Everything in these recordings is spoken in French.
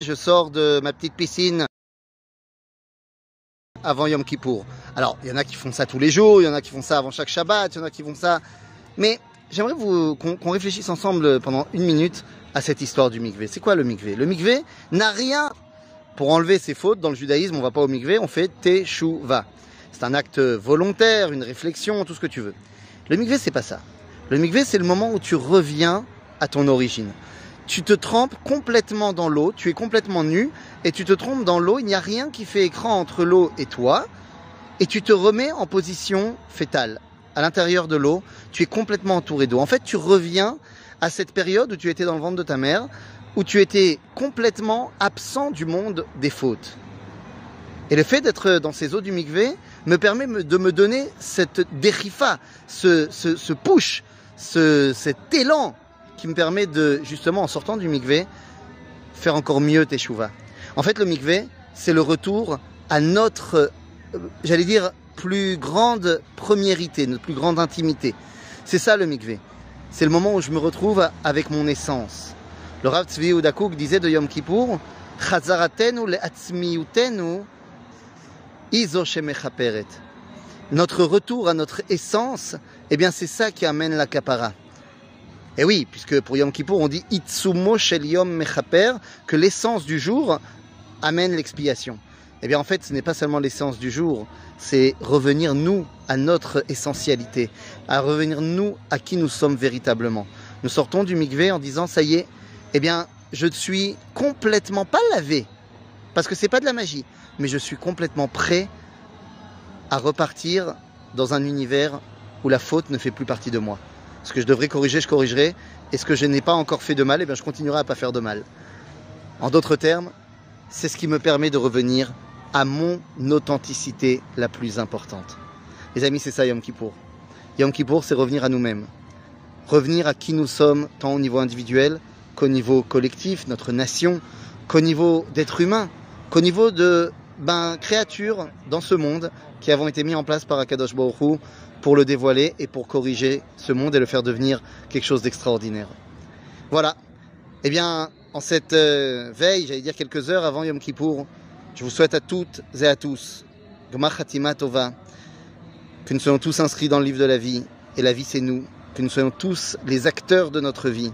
je sors de ma petite piscine avant Yom Kippour. Alors, il y en a qui font ça tous les jours, il y en a qui font ça avant chaque Shabbat, il y en a qui font ça. Mais j'aimerais qu'on réfléchisse ensemble pendant une minute à cette histoire du mikvé. C'est quoi le mikvé? Le mikvé n'a rien pour enlever ses fautes. Dans le judaïsme, on va pas au mikvé, on fait teshuva. C'est un acte volontaire, une réflexion, tout ce que tu veux. Le mikvé, c'est pas ça. Le mikvé, c'est le moment où tu reviens à ton origine. Tu te trempes complètement dans l'eau, tu es complètement nu, et tu te trompes dans l'eau, il n'y a rien qui fait écran entre l'eau et toi, et tu te remets en position fétale. À l'intérieur de l'eau, tu es complètement entouré d'eau. En fait, tu reviens à cette période où tu étais dans le ventre de ta mère, où tu étais complètement absent du monde des fautes. Et le fait d'être dans ces eaux du mikvé me permet de me donner cette dérifa, ce, ce, ce push, ce, cet élan qui me permet de, justement, en sortant du mikvé, faire encore mieux teshuva. En fait, le mikvé, c'est le retour à notre, euh, j'allais dire, plus grande premiérité, notre plus grande intimité. C'est ça le mikvé. C'est le moment où je me retrouve avec mon essence. Le Rav Tzvi Udakouk disait de Yom Kippour. Notre retour à notre essence, eh bien c'est ça qui amène la kapara. Et oui, puisque pour Yom Kippour on dit Itsumo shel Yom Mechaper, que l'essence du jour amène l'expiation. Eh bien en fait ce n'est pas seulement l'essence du jour, c'est revenir nous à notre essentialité, à revenir nous à qui nous sommes véritablement. Nous sortons du mikvé en disant ça y est, eh bien je suis complètement pas lavé, parce que c'est pas de la magie, mais je suis complètement prêt à repartir dans un univers où la faute ne fait plus partie de moi. Ce que je devrais corriger, je corrigerai. Et ce que je n'ai pas encore fait de mal, eh je continuerai à pas faire de mal. En d'autres termes, c'est ce qui me permet de revenir à mon authenticité la plus importante. Les amis, c'est ça Yom Kippour. Yom Kippour, c'est revenir à nous-mêmes. Revenir à qui nous sommes, tant au niveau individuel qu'au niveau collectif, notre nation, qu'au niveau d'être humain, qu'au niveau de ben, créatures dans ce monde qui avons été mis en place par Akadosh Baruch pour le dévoiler et pour corriger ce monde et le faire devenir quelque chose d'extraordinaire. Voilà. Eh bien, en cette euh, veille, j'allais dire quelques heures avant Yom Kippour, je vous souhaite à toutes et à tous, Gmar Hatima Tova, que nous soyons tous inscrits dans le livre de la vie, et la vie c'est nous, que nous soyons tous les acteurs de notre vie.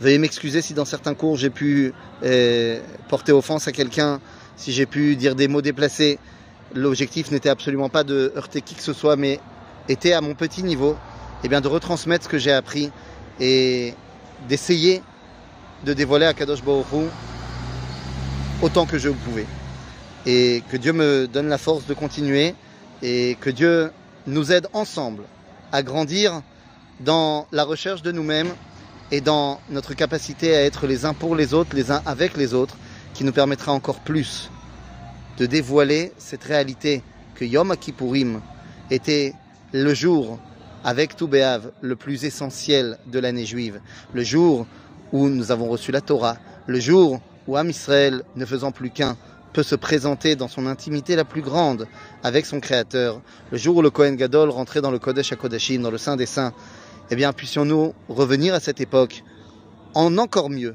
Veuillez m'excuser si dans certains cours j'ai pu euh, porter offense à quelqu'un, si j'ai pu dire des mots déplacés. L'objectif n'était absolument pas de heurter qui que ce soit, mais était à mon petit niveau, bien de retransmettre ce que j'ai appris et d'essayer de dévoiler à Kadosh Baruch autant que je pouvais. Et que Dieu me donne la force de continuer et que Dieu nous aide ensemble à grandir dans la recherche de nous-mêmes et dans notre capacité à être les uns pour les autres, les uns avec les autres, qui nous permettra encore plus de dévoiler cette réalité que Yom Kippourim était le jour avec Toubéav le plus essentiel de l'année juive, le jour où nous avons reçu la Torah, le jour où Am Israël, ne faisant plus qu'un, peut se présenter dans son intimité la plus grande avec son Créateur, le jour où le Kohen Gadol rentrait dans le Kodesh HaKodashim, dans le Saint des Saints, eh bien puissions-nous revenir à cette époque en encore mieux